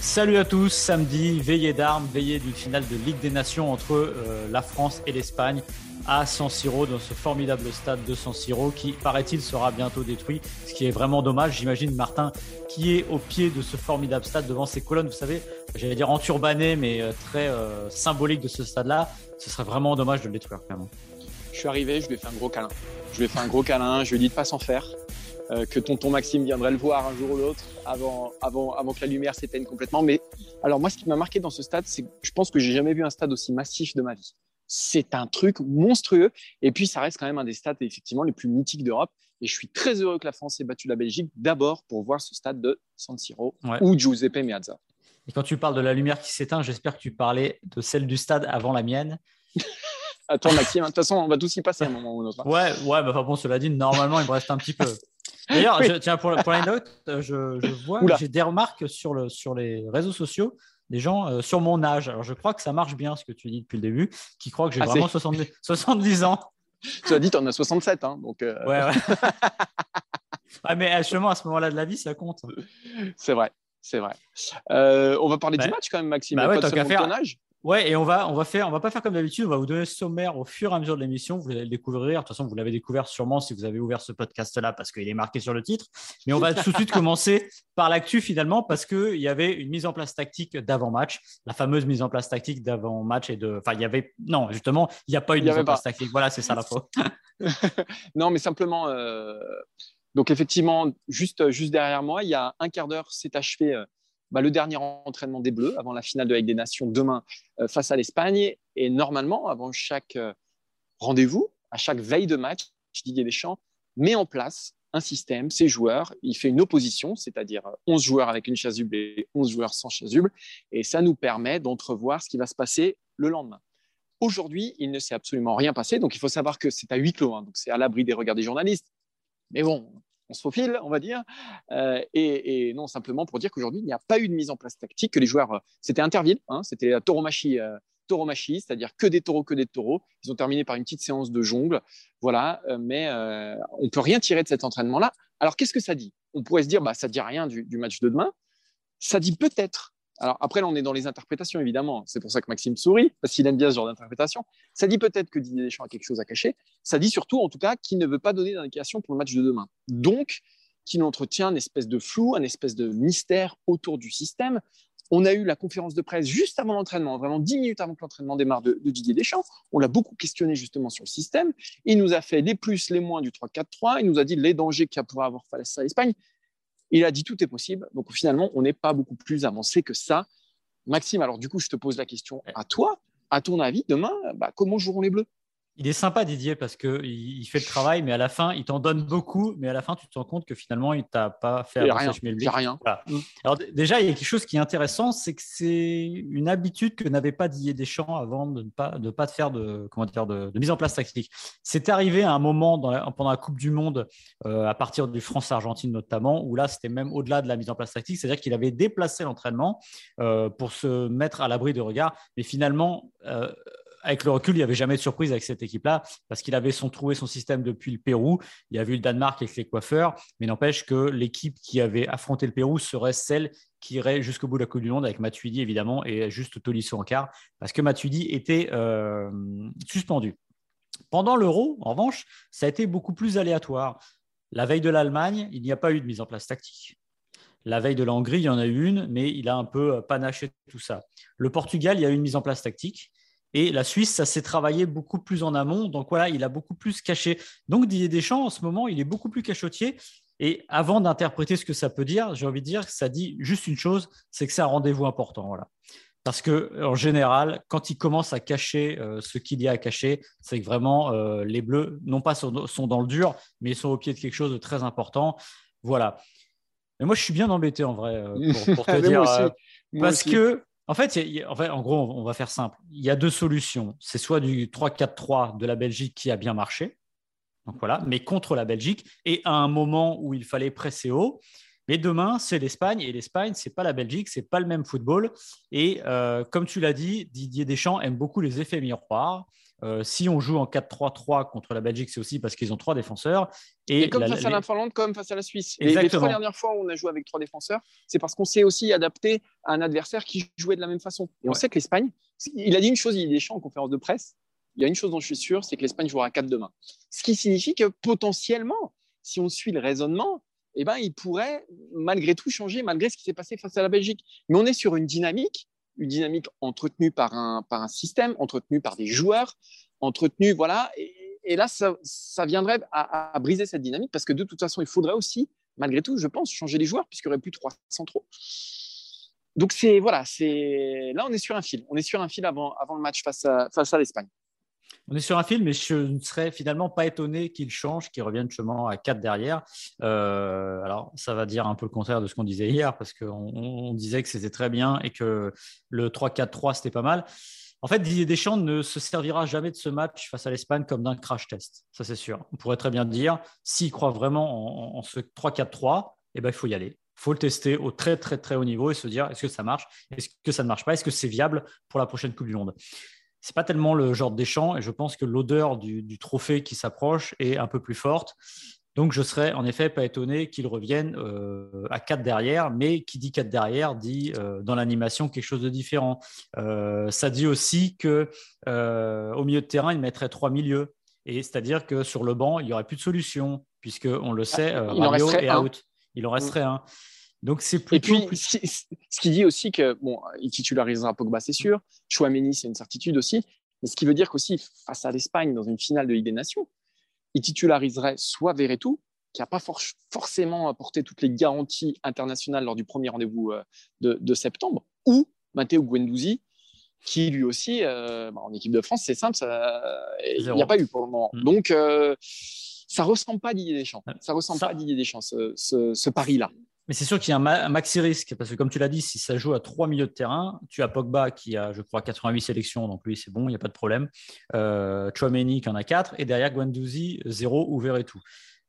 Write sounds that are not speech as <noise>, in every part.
Salut à tous, samedi, veillée d'armes, veillée d'une finale de Ligue des Nations entre euh, la France et l'Espagne à San Siro, dans ce formidable stade de San Siro qui, paraît-il, sera bientôt détruit, ce qui est vraiment dommage. J'imagine Martin qui est au pied de ce formidable stade devant ses colonnes, vous savez, j'allais dire enturbané, mais euh, très euh, symbolique de ce stade-là. Ce serait vraiment dommage de le détruire, clairement. Je suis arrivé, je lui ai fait un gros câlin. Je lui ai fait un gros câlin, je lui ai dit de pas s'en faire. Euh, que tonton Maxime viendrait le voir un jour ou l'autre avant, avant, avant que la lumière s'éteigne complètement. Mais alors moi, ce qui m'a marqué dans ce stade, c'est que je pense que j'ai jamais vu un stade aussi massif de ma vie. C'est un truc monstrueux. Et puis, ça reste quand même un des stades effectivement les plus mythiques d'Europe. Et je suis très heureux que la France ait battu la Belgique d'abord pour voir ce stade de San Siro Ouais. ou Giuseppe Meazza. Et quand tu parles de la lumière qui s'éteint, j'espère que tu parlais de celle du stade avant la mienne. <laughs> Attends, Maxime, de toute façon, on va tous y passer à un moment ou un autre. hein. Ouais, ouais, bah, enfin bon, cela dit, normalement, il me reste un petit peu. D'ailleurs, tiens, pour, pour l'anecdote, euh, je, je <laughs> vois, j'ai des remarques sur, le, sur les réseaux sociaux des gens euh, sur mon âge. Alors, je crois que ça marche bien, ce que tu dis depuis le début, qui croient que j'ai Ah, vraiment c'est- 70, 70 <laughs> ans. Tu as dit, tu en as 67, hein, donc euh, Ouais, ouais. Ouais, <laughs> mais justement, à ce moment-là de la vie, ça compte. c'est vrai. C'est vrai. Euh, on va parler Bah, du match quand même, Maxime. bah pas ouais, qu'à seulement faire. ton âge. Ouais, et on va, on va faire, on va pas faire comme d'habitude, on va vous donner le sommaire au fur et à mesure de l'émission. Vous allez le découvrir. De toute façon, vous l'avez découvert sûrement si vous avez ouvert ce podcast-là parce qu'il est marqué sur le titre. Mais on va tout de suite <laughs> commencer par l'actu finalement parce qu'il y avait une mise en place tactique d'avant-match, la fameuse mise en place tactique d'avant-match et de, enfin, il y avait, non, justement, il n'y a pas y mise en place pas. tactique. Voilà, c'est ça la faute. <laughs> Non, mais simplement. euh, Donc, effectivement, juste, juste derrière moi, il y a un quart d'heure, s'est achevé euh, bah, le dernier entraînement des Bleus avant la finale de la Ligue des Nations demain euh, face à l'Espagne. Et normalement, avant chaque euh, rendez-vous, à chaque veille de match, Didier Deschamps met en place un système, ses joueurs, il fait une opposition, c'est-à-dire euh, 11 joueurs avec une chasuble et 11 joueurs sans chasuble, et ça nous permet d'entrevoir ce qui va se passer le lendemain. Aujourd'hui, il ne s'est absolument rien passé, donc il faut savoir que c'est à huis clos, hein, donc c'est à l'abri des regards des journalistes. Mais bon, on se faufile, on va dire. Euh, et, et non, simplement pour dire qu'aujourd'hui, il n'y a pas eu de mise en place tactique, que les joueurs, euh, c'était Interville, hein, c'était à Tauromachi, euh, Tauromachi, c'est-à-dire que des taureaux, que des taureaux. Ils ont terminé par une petite séance de jongle, voilà. euh, mais euh, on peut rien tirer de cet entraînement-là. Alors, qu'est-ce que ça dit? On pourrait se dire, bah, ça dit rien du, du match de demain. Ça dit peut-être. Alors après, là, on est dans les interprétations, évidemment. C'est pour ça que Maxime sourit, parce qu'il aime bien ce genre d'interprétation. Ça dit peut-être que Didier Deschamps a quelque chose à cacher. Ça dit surtout, en tout cas, qu'il ne veut pas donner d'indication pour le match de demain. Donc, qu'il entretient une espèce de flou, un espèce de mystère autour du système. On a eu la conférence de presse juste avant l'entraînement, vraiment 10 minutes avant que l'entraînement démarre de, de Didier Deschamps. On l'a beaucoup questionné justement sur le système. Il nous a fait les plus, les moins du 3-4-3. Il nous a dit les dangers qu'il y a pour avoir face à l'Espagne. Il a dit tout est possible. Donc finalement, on n'est pas beaucoup plus avancé que ça. Maxime, alors du coup, je te pose la question à toi. À ton avis, demain, bah, comment joueront les Bleus? Il est sympa Didier parce que il, fait le travail, mais à la fin, il t'en donne beaucoup, mais à la fin, tu te rends compte que finalement, il t'a pas fait Il avancer rien. Il rien. Voilà. Alors d- déjà, il y a quelque chose qui est intéressant, c'est que c'est une habitude que n'avait pas Didier Deschamps avant de ne pas, de pas faire de, comment dire, de, de mise en place tactique. C'est arrivé à un moment dans la- pendant la Coupe du Monde, euh, à partir du France-Argentine notamment, où là, c'était même au-delà de la mise en place tactique, c'est-à-dire qu'il avait déplacé l'entraînement euh, pour se mettre à l'abri de regard, mais finalement, euh, avec le recul, il n'y avait jamais de surprise avec cette équipe-là, parce qu'il avait son trouvé son système depuis le Pérou. Il y avait le Danemark avec les coiffeurs, mais n'empêche que l'équipe qui avait affronté le Pérou serait celle qui irait jusqu'au bout de la Coupe du Monde avec Matuidi évidemment et juste Tolisso en quart, parce que Matuidi était euh, suspendu. Pendant l'Euro, en revanche, ça a été beaucoup plus aléatoire. La veille de l'Allemagne, il n'y a pas eu de mise en place tactique. La veille de la Hongrie, il y en a eu une, mais il a un peu panaché tout ça. Le Portugal, il y a eu une mise en place tactique. Et la Suisse, ça s'est travaillé beaucoup plus en amont. Donc voilà, il a beaucoup plus caché. Donc Didier Deschamps, en ce moment, il est beaucoup plus cachotier. Et avant d'interpréter ce que ça peut dire, j'ai envie de dire que ça dit juste une chose, c'est que c'est un rendez-vous important. Voilà. Parce que en général, quand il commence à cacher ce qu'il y a à cacher, c'est que vraiment les Bleus, non pas sont, dans le dur, mais ils sont au pied de quelque chose de très important. Voilà. Mais moi, je suis bien embêté en vrai, pour, te <laughs> dire. parce que en fait, en gros, on va faire simple. Il y a deux solutions. C'est soit du 3-4-3 de la Belgique qui a bien marché, donc voilà, mais contre la Belgique, et à un moment où il fallait presser haut. Mais demain, c'est l'Espagne, et l'Espagne, c'est pas la Belgique, c'est pas le même football. Et euh, comme tu l'as dit, Didier Deschamps aime beaucoup les effets miroirs. Euh, si on joue en 4-3-3 contre la Belgique, c'est aussi parce qu'ils ont trois défenseurs. Et, comme face à la Finlande, comme face à la Suisse. Et les trois dernières fois où on a joué avec trois défenseurs, c'est parce qu'on s'est aussi adapté à un adversaire qui jouait de la même façon. Et on sait que l'Espagne, il a dit une chose, il des champs en conférence de presse. Il y a une chose dont je suis sûr, c'est que l'Espagne jouera à 4 demain. Ce qui signifie que potentiellement, si on suit le raisonnement, eh ben, il pourrait malgré tout changer, malgré ce qui s'est passé face à la Belgique. Mais on est sur une dynamique une dynamique entretenue par un, par un système, entretenue par des joueurs, entretenue, voilà. Et, là, ça, ça viendrait à, briser cette dynamique parce que de toute façon, il faudrait aussi, malgré tout, je pense, changer les joueurs puisqu'il n'y aurait plus trois centraux. Donc, c'est voilà, c'est là, on est sur un fil. On est sur un fil avant, avant le match face à, face à l'Espagne. On est sur un film, mais je ne serais finalement pas étonné qu'il change, qu'il revienne chemin à 4 derrière. Euh, alors, ça va dire un peu le contraire de ce qu'on disait hier, parce qu'on disait que c'était très bien et que le 3-4-3, c'était pas mal. En fait, Didier Deschamps ne se servira jamais de ce match face à l'Espagne comme d'un crash test. Ça, c'est sûr. On pourrait très bien dire, s'il croit vraiment en, ce 3-4-3, eh ben, il faut y aller. Il faut le tester au très, très, très haut niveau et se dire est-ce que ça marche? Est-ce que ça ne marche pas? Est-ce que c'est viable pour la prochaine Coupe du Monde? C'est pas tellement le genre Deschamps et je pense que l'odeur du, trophée qui s'approche est un peu plus forte. Donc je serais en effet pas étonné qu'il revienne euh, à 4 derrière, mais qui dit 4 derrière dit euh, dans l'animation quelque chose de différent. Euh, ça dit aussi que au milieu de terrain, il mettrait trois milieux. Et c'est-à-dire que sur le banc, il n'y aurait plus de solution, puisque on le sait, ah, Mario est out. Il en resterait un. Donc c'est plutôt. Et puis, ce qui dit aussi que bon, il titularisera Pogba, c'est sûr. Chouameni, c'est une certitude aussi. Mais ce qui veut dire qu'aussi face à l'Espagne dans une finale de Ligue des Nations, il titulariserait soit Verretou, qui n'a pas forcément apporté toutes les garanties internationales lors du premier rendez-vous euh, de, septembre, ou Matteo Guendouzi, qui lui aussi, euh, bah, en équipe de France, c'est simple, il n'y a pas eu pour le moment. Mm. Donc, euh, ça ressemble pas à Didier Deschamps. Ça ressemble pas à Didier Deschamps, ce, ce pari-là. Mais c'est sûr qu'il y a un, maxi risque, parce que comme tu l'as dit, si ça joue à trois milieux de terrain, tu as Pogba qui a, je crois, 88 sélections, donc lui, c'est bon, il n'y a pas de problème. Euh, Chouameni qui en a 4, et derrière Guendouzi, 0, ouvert et tout.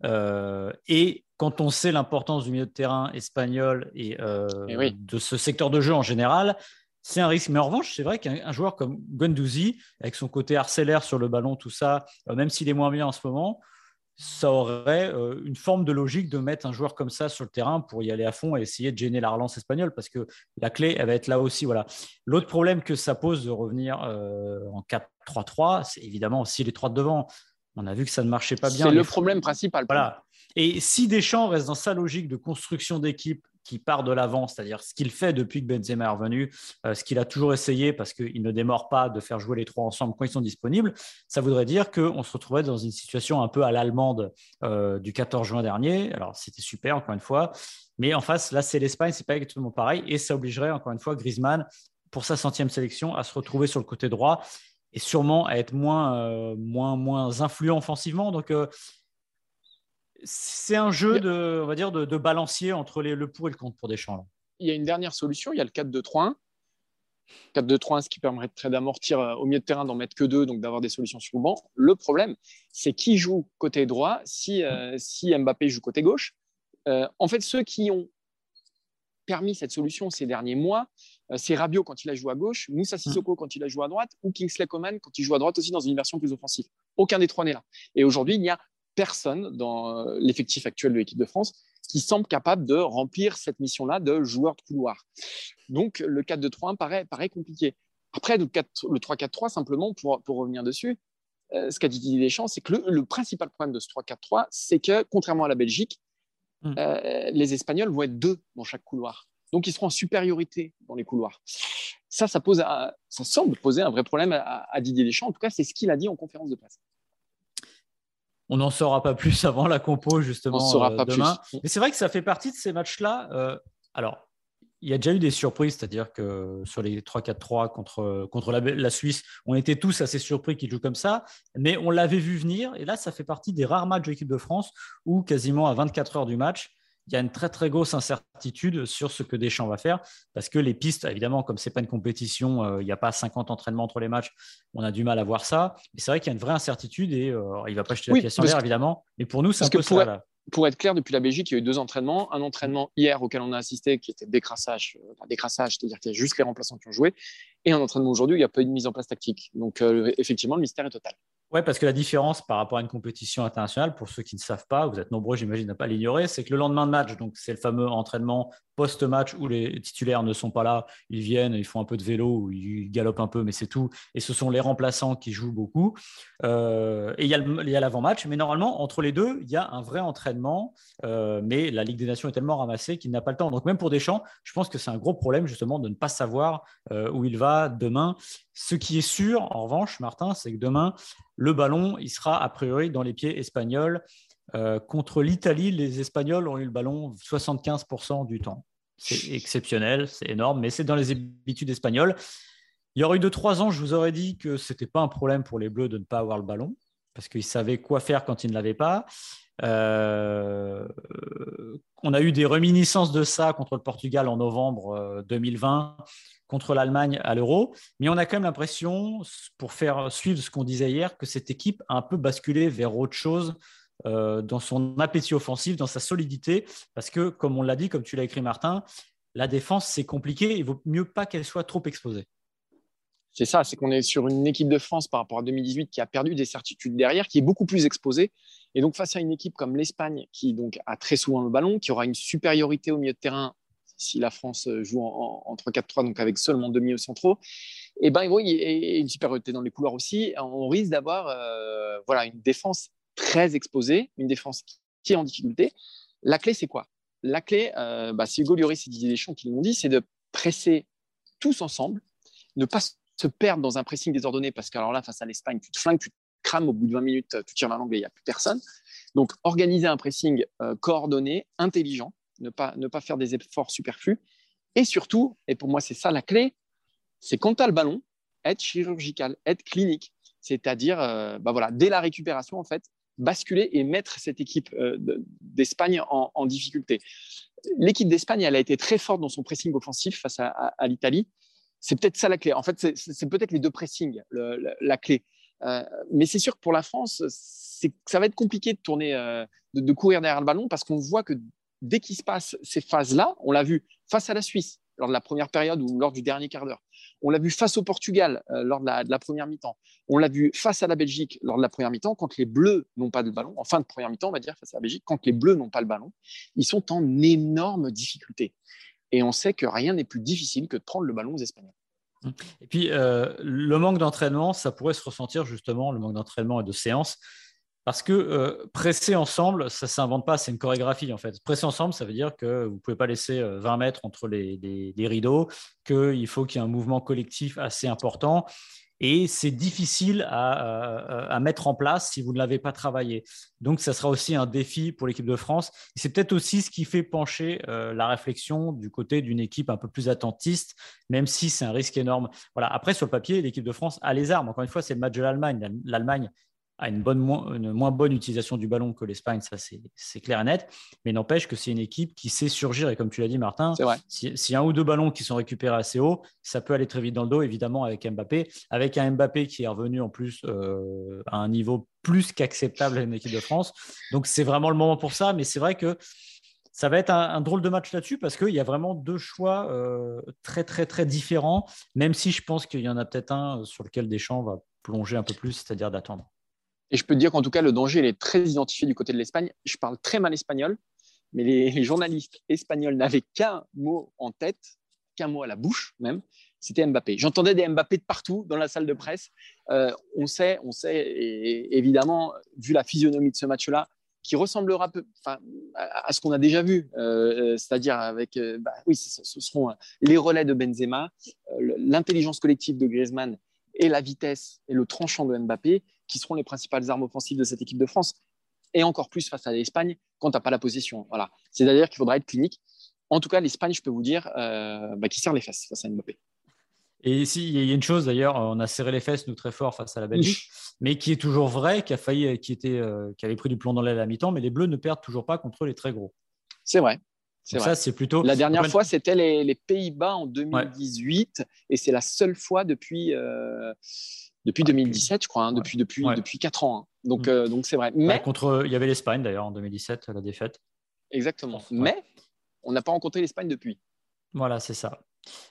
Euh, et quand on sait l'importance du milieu de terrain espagnol et, euh, eh de ce secteur de jeu en général, c'est un risque. Mais en revanche, c'est vrai qu'un joueur comme Guendouzi, avec son côté harcelaire sur le ballon, tout ça, euh, même s'il est moins bien en ce moment, ça aurait euh, une forme de logique de mettre un joueur comme ça sur le terrain pour y aller à fond et essayer de gêner la relance espagnole parce que la clé, elle va être là aussi. Voilà. L'autre problème que ça pose de revenir euh, en 4-3-3, c'est évidemment aussi les trois de devant. On a vu que ça ne marchait pas bien. C'est le problème principal. Voilà. Et si Deschamps reste dans sa logique de construction d'équipe qui part de l'avant, c'est-à-dire ce qu'il fait depuis que Benzema est revenu, euh, ce qu'il a toujours essayé parce qu'il ne démord pas de faire jouer les trois ensemble quand ils sont disponibles, ça voudrait dire qu'on se retrouverait dans une situation un peu à l'allemande euh, du 14 juin dernier. Alors c'était super encore une fois, mais en face là c'est l'Espagne, c'est pas exactement pareil et ça obligerait encore une fois Griezmann pour sa centième sélection à se retrouver sur le côté droit et sûrement à être moins, euh, moins, moins influent offensivement. Donc, c'est un jeu de, on va dire, de, balancier entre le pour et le contre pour Deschamps. Il y a une dernière solution, il y a le 4-2-3-1. 4-2-3-1, ce qui permettrait d'amortir euh, au milieu de terrain, d'en mettre que deux, donc d'avoir des solutions sur le banc. Le problème, c'est qui joue côté droit si, euh, si Mbappé joue côté gauche. Euh, en fait, ceux qui ont permis cette solution ces derniers mois, c'est Rabiot quand il a joué à gauche, Moussa Sissoko quand il a joué à droite, ou Kingsley Coman quand il joue à droite aussi dans une version plus offensive. Aucun des trois n'est là. Et aujourd'hui, il n'y a personne dans euh, l'effectif actuel de l'équipe de France qui semble capable de remplir cette mission-là de joueur de couloir. Donc le 4-2-3-1 paraît, paraît compliqué. Après, le, 3-4-3, simplement, pour, pour, revenir dessus, euh, ce qu'a dit Didier Deschamps, c'est que le, principal problème de ce 3-4-3, c'est que, contrairement à la Belgique, hmm. euh, les Espagnols vont être deux dans chaque couloir. Donc, ils seront en supériorité dans les couloirs. Ça, ça, pose ça semble poser un vrai problème à, à Didier Deschamps. En tout cas, c'est ce qu'il a dit en conférence de presse. On n'en saura pas plus <laughs> avant la compo, justement, on saura euh, pas demain. Plus. Mais c'est vrai que ça fait partie de ces matchs-là. Euh, alors, il y a déjà eu des surprises, c'est-à-dire que sur les 3-4-3 contre, contre la, Suisse, on était tous assez surpris qu'ils jouent comme ça, mais on l'avait vu venir. Et là, ça fait partie des rares matchs de l'équipe de France où quasiment à 24 heures du match, il y a une très très grosse incertitude sur ce que Deschamps va faire, parce que les pistes, évidemment, comme c'est pas une compétition, euh, il n'y a pas 50 entraînements entre les matchs, on a du mal à voir ça. Mais c'est vrai qu'il y a une vraie incertitude et euh, il va pas jeter la pièce en l'air, évidemment. Mais pour nous, c'est un peu ça. Là pour être clair, depuis la Belgique, il y a eu deux entraînements. Un entraînement hier auquel on a assisté, qui était décrassage, euh, décrassage, c'est-à-dire qu'il y a juste les remplaçants qui ont joué, et un entraînement aujourd'hui où il n'y a pas eu de mise en place tactique. Donc, euh, effectivement, le mystère est total. Oui, parce que la différence par rapport à une compétition internationale, pour ceux qui ne savent pas, vous êtes nombreux, j'imagine, à ne pas l'ignorer, c'est que le lendemain de match, donc c'est le fameux entraînement post-match où les titulaires ne sont pas là, ils viennent, ils font un peu de vélo, ils galopent un peu, mais c'est tout. Et ce sont les remplaçants qui jouent beaucoup. Euh, et il y a l'avant-match, mais normalement, entre les deux, il y a un vrai entraînement. Euh, mais la Ligue des Nations est tellement ramassée qu'il n'a pas le temps. Donc même pour Deschamps, je pense que c'est un gros problème justement de ne pas savoir euh, où il va demain. Ce qui est sûr, en revanche, Martin, c'est que demain, le ballon, il sera a priori dans les pieds espagnols. Euh, contre l'Italie, les Espagnols ont eu le ballon 75% du temps. C'est exceptionnel, c'est énorme, mais c'est dans les habitudes espagnoles. Il y aurait eu deux, trois ans, je vous aurais dit que ce n'était pas un problème pour les Bleus de ne pas avoir le ballon, parce qu'ils savaient quoi faire quand ils ne l'avaient pas. Euh, on a eu des reminiscences de ça contre le Portugal en novembre 2020, euh, contre l'Allemagne à l'Euro, mais on a quand même l'impression, pour faire suivre ce qu'on disait hier, que cette équipe a un peu basculé vers autre chose euh, dans son appétit offensif, dans sa solidité, parce que, comme on l'a dit, comme tu l'as écrit Martin, la défense, c'est compliqué, il vaut mieux pas qu'elle soit trop exposée. C'est ça, c'est qu'on est sur une équipe de France par rapport à 2018 qui a perdu des certitudes derrière, qui est beaucoup plus exposée. Et donc face à une équipe comme l'Espagne, qui donc a très souvent le ballon, qui aura une supériorité au milieu de terrain si la France joue en, 3-4-3, donc avec seulement deux milieux centraux, et eh ben, il y a une supériorité dans les couloirs aussi. On risque d'avoir euh, voilà, une défense très exposée, une défense qui est en difficulté. La clé, c'est quoi? La clé, euh, bah, c'est Hugo Lloris et Didier Deschamps qui l'ont dit, c'est de presser tous ensemble, ne pas se perdre dans un pressing désordonné, parce que là, face à l'Espagne, tu te flingues, tu te crames au bout de 20 minutes, tu tires la langue et il n'y a plus personne. Donc, organiser un pressing euh, coordonné, intelligent, ne pas, ne pas faire des efforts superflus. Et surtout, et pour moi, c'est ça la clé, c'est quand tu as le ballon, être chirurgical, être clinique. C'est-à-dire, euh, bah voilà, dès la récupération, en fait, basculer et mettre cette équipe euh, d'Espagne en, difficulté. L'équipe d'Espagne, elle a été très forte dans son pressing offensif face à, l'Italie. C'est peut-être ça la clé. En fait, c'est peut-être les deux pressings la, clé. Euh, mais c'est sûr que pour la France, ça va être compliqué de tourner, euh, de, courir derrière le ballon parce qu'on voit que dès qu'il se passe ces phases-là, on l'a vu face à la Suisse lors de la première période ou lors du dernier quart d'heure. On l'a vu face au Portugal euh, lors de la, première mi-temps. On l'a vu face à la Belgique lors de la première mi-temps, quand les Bleus n'ont pas de ballon, en fin de première mi-temps, on va dire, face à la Belgique, quand les Bleus n'ont pas le ballon, ils sont en énorme difficulté. Et on sait que rien n'est plus difficile que de prendre le ballon aux Espagnols. Et puis, euh, le manque d'entraînement, ça pourrait se ressentir justement, le manque d'entraînement et de séance, parce que euh, presser ensemble, ça ne s'invente pas, c'est une chorégraphie en fait. Presser ensemble, ça veut dire que vous ne pouvez pas laisser 20 euh, mètres entre les, rideaux, qu'il faut qu'il y ait un mouvement collectif assez important. Et c'est difficile à, mettre en place si vous ne l'avez pas travaillé. Donc, ça sera aussi un défi pour l'équipe de France. C'est peut-être aussi ce qui fait pencher euh, la réflexion du côté d'une équipe un peu plus attentiste, même si c'est un risque énorme. Voilà. Après, sur le papier, l'équipe de France a les armes. Encore une fois, c'est le match de l'Allemagne. L'Allemagne a une, bonne, une moins bonne utilisation du ballon que l'Espagne, ça c'est clair et net, mais n'empêche que c'est une équipe qui sait surgir, et comme tu l'as dit Martin, s'il y a un ou deux ballons qui sont récupérés assez haut, ça peut aller très vite dans le dos, évidemment, avec Mbappé, avec un Mbappé qui est revenu en plus euh, à un niveau plus qu'acceptable à une équipe de France. Donc c'est vraiment le moment pour ça, mais c'est vrai que ça va être un, drôle de match là-dessus parce qu'il y a vraiment deux choix euh, très, très, très différents, même si je pense qu'il y en a peut-être un sur lequel Deschamps va plonger un peu plus, c'est-à-dire d'attendre. Et je peux dire qu'en tout cas, le danger, il est très identifié du côté de l'Espagne. Je parle très mal espagnol, mais les, journalistes espagnols n'avaient qu'un mot en tête, qu'un mot à la bouche même, c'était Mbappé. J'entendais des Mbappé de partout dans la salle de presse. Euh, on sait, on sait, et évidemment, vu la physionomie de ce match-là, qui ressemblera à, ce qu'on a déjà vu, euh, euh, c'est-à-dire avec, bah oui, ce, seront les relais de Benzema, l'intelligence collective de Griezmann et la vitesse et le tranchant de Mbappé qui seront les principales armes offensives de cette équipe de France. Et encore plus face à l'Espagne quand tu n'as pas la possession. Voilà. C'est-à-dire qu'il faudra être clinique. En tout cas, l'Espagne, je peux vous dire, bah, qui serre les fesses face à Mbappé. Et ici, il y a une chose d'ailleurs, on a serré les fesses nous très fort face à la Belgique, mais qui est toujours vrai, qui a failli, qui était, qui avait pris du plomb dans l'aile à la mi-temps, mais les Bleus ne perdent toujours pas contre les très gros. C'est vrai. Ça, c'est plutôt. La dernière fois, c'était les, Pays-Bas en 2018, et c'est la seule fois depuis, euh, depuis 2017, je crois, hein, depuis, depuis, depuis 4 ans. Hein. Donc, mm. euh, donc c'est vrai. Mais... contre, il y avait l'Espagne d'ailleurs en 2017, la défaite. Exactement. Mais on n'a pas rencontré l'Espagne depuis. Voilà, c'est ça.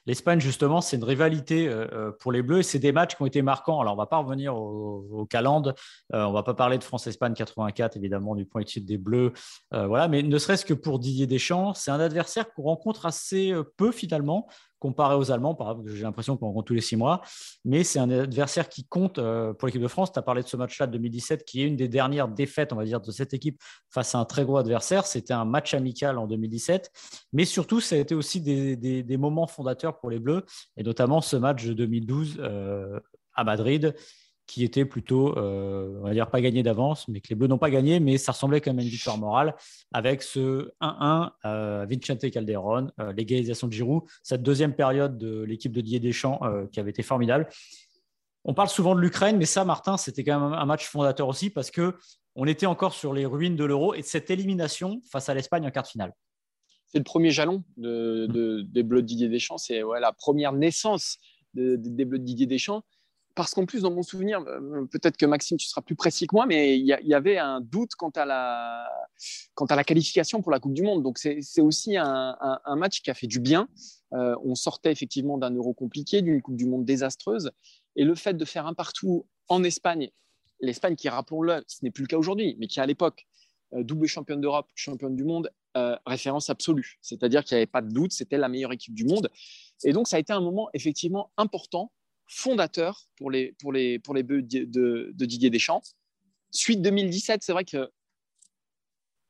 L'Espagne, justement, c'est une rivalité euh, euh, pour les Bleus et c'est des matchs qui ont été marquants. Alors, on ne va pas revenir au, au euh, on ne va pas parler de France-Espagne 84, évidemment, du point de vue des Bleus. voilà, mais ne serait-ce que pour Didier Deschamps, c'est un adversaire qu'on rencontre assez peu finalement comparé aux Allemands, j'ai l'impression qu'on rencontre tous les six mois, mais c'est un adversaire qui compte euh, pour l'équipe de France. Tu as parlé de ce match-là de 2017, qui est une des dernières défaites, on va dire, de cette équipe face à un très gros adversaire. C'était un match amical en 2017, mais surtout, ça a été aussi des, moments fondateurs pour les Bleus, et notamment ce match de 2012 euh, à Madrid qui était plutôt, euh, on va dire, pas gagné d'avance, mais que les Bleus n'ont pas gagné, mais ça ressemblait quand même à une victoire morale avec ce 1-1 euh, Vincente Calderon, euh, l'égalisation de Giroud, cette deuxième période de l'équipe de Didier Deschamps qui avait été formidable. On parle souvent de l'Ukraine, mais ça, Martin, c'était quand même un match fondateur aussi parce que on était encore sur les ruines de l'euro et de cette élimination face à l'Espagne en quart de finale. C'est le premier jalon de, des Bleus de Didier Deschamps, c'est ouais, la première naissance des Bleus de Didier Deschamps parce qu'en plus, dans mon souvenir, euh, peut-être que Maxime, tu seras plus précis que moi, mais il y, avait un doute quant à, la, qualification pour la Coupe du Monde. Donc, c'est aussi un, match qui a fait du bien. Euh, on sortait effectivement d'un euro compliqué, d'une Coupe du Monde désastreuse. Et le fait de faire un partout en Espagne, l'Espagne qui, rappelons-le, ce n'est plus le cas aujourd'hui, mais qui à l'époque, euh, double championne d'Europe, championne du monde, référence absolue. C'est-à-dire qu'il n'y avait pas de doute, c'était la meilleure équipe du monde. Et donc, ça a été un moment effectivement important fondateur pour les, pour les, pour les Bleus de, Didier Deschamps. Suite 2017, c'est vrai que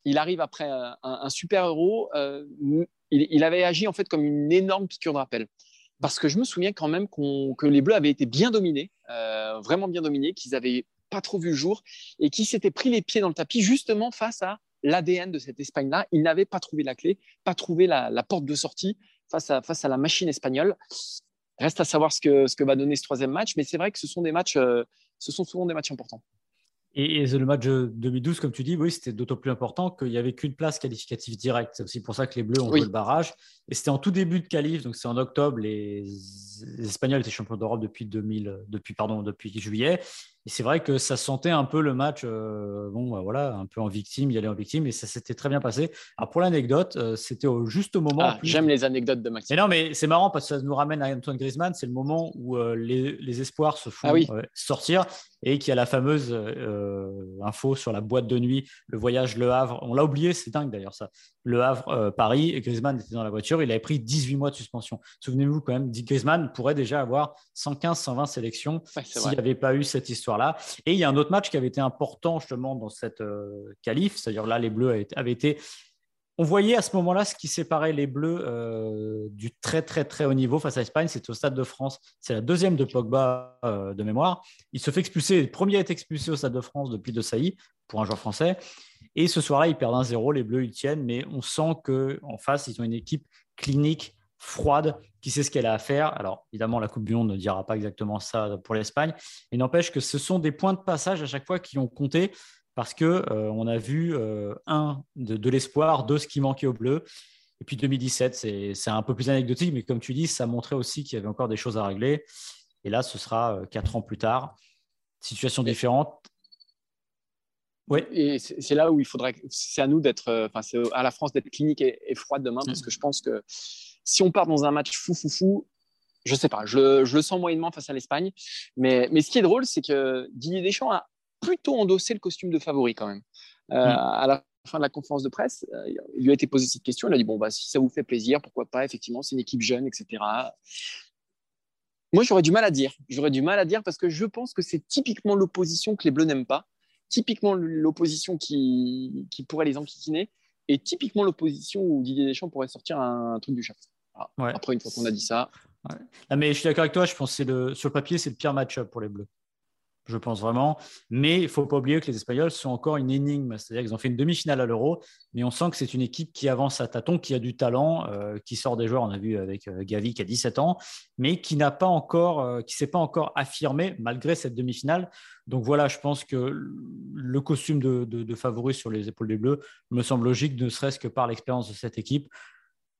il arrive après un, super euro. Euh, il, avait agi en fait comme une énorme piqûre de rappel. Parce que je me souviens quand même que les Bleus avaient été bien dominés, euh, vraiment bien dominés, qu'ils n'avaient pas trop vu le jour et qui s'étaient pris les pieds dans le tapis justement face à l'ADN de cette Espagne-là. Ils n'avaient pas trouvé la clé, pas trouvé la, la, porte de sortie face à, face à la machine espagnole. Reste à savoir ce que, ce que va donner ce troisième match, mais c'est vrai que ce sont des matchs, euh, ce sont souvent des matchs importants. Et, le match de 2012, comme tu dis, oui, c'était d'autant plus important qu'il n'y avait qu'une place qualificative directe. C'est aussi pour ça que les Bleus ont joué le barrage. Et c'était en tout début de qualif, donc c'est en octobre. Les, Espagnols étaient champions d'Europe depuis, 2000, depuis, pardon, depuis juillet. Et c'est vrai que ça sentait un peu le match, euh, bon, bah, voilà, un peu en victime, y aller en victime, et ça s'était très bien passé. Alors pour l'anecdote, euh, c'était au juste moment. Ah, J'aime les anecdotes de Maxime. Mais non, mais c'est marrant parce que ça nous ramène à Antoine Griezmann. C'est le moment où euh, les, espoirs se font ah sortir et qu'il y a la fameuse info sur la boîte de nuit, le voyage Le Havre. On l'a oublié, c'est dingue d'ailleurs ça. Le Havre, Paris, et Griezmann était dans la voiture. Il avait pris 18 mois de suspension. Souvenez-vous quand même, Griezmann pourrait déjà avoir 115, 120 sélections s'il n'y avait pas eu cette histoire Et il y a un autre match qui avait été important justement dans cette euh, qualif, c'est-à-dire là, les Bleus avaient, été. On voyait à ce moment-là ce qui séparait les Bleus euh, du très très très haut niveau face à l'Espagne. C'était au Stade de France. C'est la deuxième de Pogba euh, de mémoire. Il se fait expulser. Le premier été expulsé au Stade de France depuis De Sailly pour un joueur français. Et ce soir-là, ils perdent un 0 Les Bleus, ils tiennent, mais on sent qu'en face, ils ont une équipe clinique froide, qui sait ce qu'elle a à faire. Alors, évidemment, la Coupe du Monde ne dira pas exactement ça pour l'Espagne, mais n'empêche que ce sont des points de passage à chaque fois qui ont compté parce que euh, on a vu euh, un de, l'espoir, deux ce qui manquait au bleu. Et puis 2017, c'est un peu plus anecdotique, mais comme tu dis, ça montrait aussi qu'il y avait encore des choses à régler. Et là, ce sera euh, quatre ans plus tard, situation différente. Oui. Et c'est là où il faudrait, c'est à nous d'être, enfin, c'est à la France d'être clinique et, et froide demain, parce que je pense que si on part dans un match fou, fou, fou, je sais pas, je, le sens moyennement face à l'Espagne. Mais, mais ce qui est drôle, c'est que Didier Deschamps a plutôt endossé le costume de favori quand même. Euh, mm. À la fin de la conférence de presse, euh, il lui a été posé cette question. Il a dit Bon, bah, si ça vous fait plaisir, pourquoi pas Effectivement, c'est une équipe jeune, etc. Moi, j'aurais du mal à dire. J'aurais du mal à dire parce que je pense que c'est typiquement l'opposition que les Bleus n'aiment pas, typiquement l'opposition qui, qui pourrait les enquiquiner, et typiquement l'opposition où Didier Deschamps pourrait sortir un, truc du chapeau. Après, une fois qu'on a dit ça. mais je suis d'accord avec toi, je pense que le, sur le papier, c'est le pire match-up pour les Bleus. je pense vraiment. Mais il ne faut pas oublier que les Espagnols sont encore une énigme. C'est-à-dire qu'ils ont fait une demi-finale à l'Euro, mais on sent que c'est une équipe qui avance à tâtons, qui a du talent, euh, qui sort des joueurs. On a vu avec euh, Gavi qui a 17 ans, mais qui n'a pas encore, euh, qui s'est pas encore affirmé malgré cette demi-finale. Donc voilà, je pense que le costume de, favori sur les épaules des Bleus me semble logique, ne serait-ce que par l'expérience de cette équipe.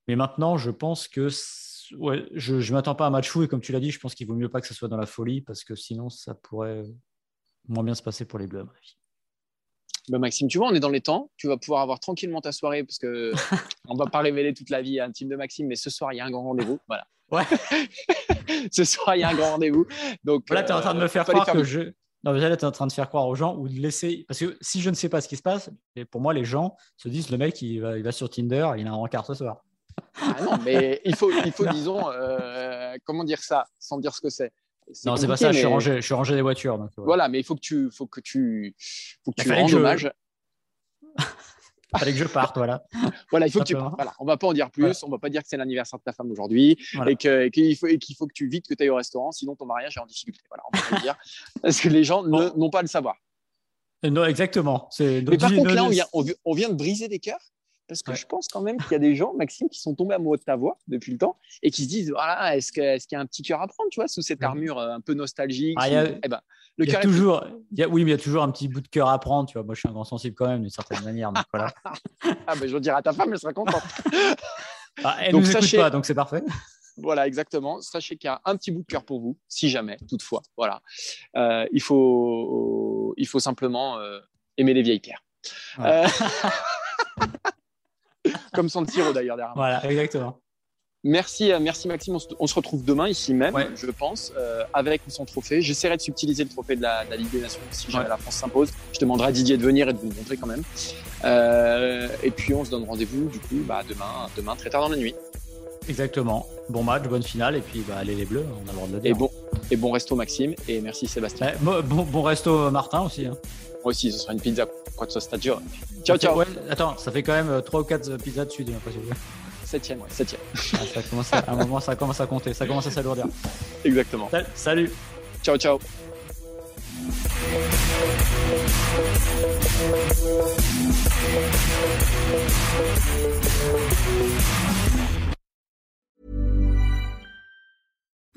Mais maintenant, je pense que je ne m'attends pas à un match fou et comme tu l'as dit, je pense qu'il vaut mieux pas que ce soit dans la folie parce que sinon ça pourrait moins bien se passer pour les Bleus à mon avis. Bah, Maxime, tu vois, on est dans les temps. Tu vas pouvoir avoir tranquillement ta soirée parce que <laughs> on va pas révéler toute la vie intime de Maxime, mais ce soir il y a un grand rendez-vous. Voilà. Ouais. <laughs> ce soir il y a un grand rendez-vous. Donc là, tu es en train de me euh, faire croire que je. Non, déjà, là, tu es en train de faire croire aux gens ou de laisser. Parce que si je ne sais pas ce qui se passe, pour moi, les gens se disent le mec, il va, il va sur Tinder, il a un rencard ce soir. Ah non, mais il faut, il faut disons, euh, comment dire ça, sans dire ce que c'est. Non, c'est pas ça, je, suis rangé, je suis rangé des voitures. Donc, voilà. mais il faut que tu, faut que tu, faut que tu rendes hommage. Il <laughs> fallait que je parte, voilà. voilà, il faut que tu. Voilà. On va pas en dire plus. On va pas dire que c'est l'anniversaire de ta femme aujourd'hui et qu'il faut, qu'il faut que tu vites que tu ailles au restaurant, sinon ton mariage est en difficulté. Voilà, on va le dire. <laughs> Parce que les gens n'ont pas à le savoir. Non, exactement. Mais par contre, là, on vient, on vient de briser des cœurs parce que je pense quand même qu'il y a des gens, Maxime, qui sont tombés amoureux de ta voix depuis le temps et qui se disent voilà, est-ce qu'il est y a un petit cœur à prendre, tu vois, sous cette armure euh, un peu nostalgique ah, eh ben, le cœur toujours, Oui, mais il y a toujours un petit bout de cœur à prendre, tu vois. Moi, je suis un grand sensible quand même, d'une certaine manière. Donc voilà. <laughs> ah, ben, je veux dire à ta femme, elle sera contente. <laughs> ah, elle ne nous écoute pas, donc c'est parfait. Voilà, exactement. Sachez qu'il y a un petit bout de cœur pour vous, si jamais, toutefois. Voilà. Euh, il, faut, il faut simplement euh, aimer les vieilles pierres. <laughs> comme son tiro d'ailleurs derrière. Voilà, exactement. Merci, euh, merci Maxime. On se, retrouve demain ici même, je pense, euh, avec son trophée. J'essaierai de subtiliser le trophée de la, Ligue des Nations si jamais la France s'impose. Je demanderai à Didier de venir et de vous le montrer quand même. Euh, et puis on se donne rendez-vous du coup bah, demain, demain très tard dans la nuit. Exactement. Bon match, bonne finale et puis bah, allez les Bleus, on a le droit de le dire. Et bon, et bon resto Maxime et merci Sébastien. bon, bon, resto Martin aussi. Hein. Moi aussi, ce sera une pizza quoi de ce stadio. Ciao, ciao. attends, ça fait quand même 3 ou 4 pizzas dessus, j'ai l'impression. Septième, ouais, septième. Ah, ça commence à, un moment, ça commence à compter, ça commence à s'alourdir. Exactement. Salut. Ciao, ciao.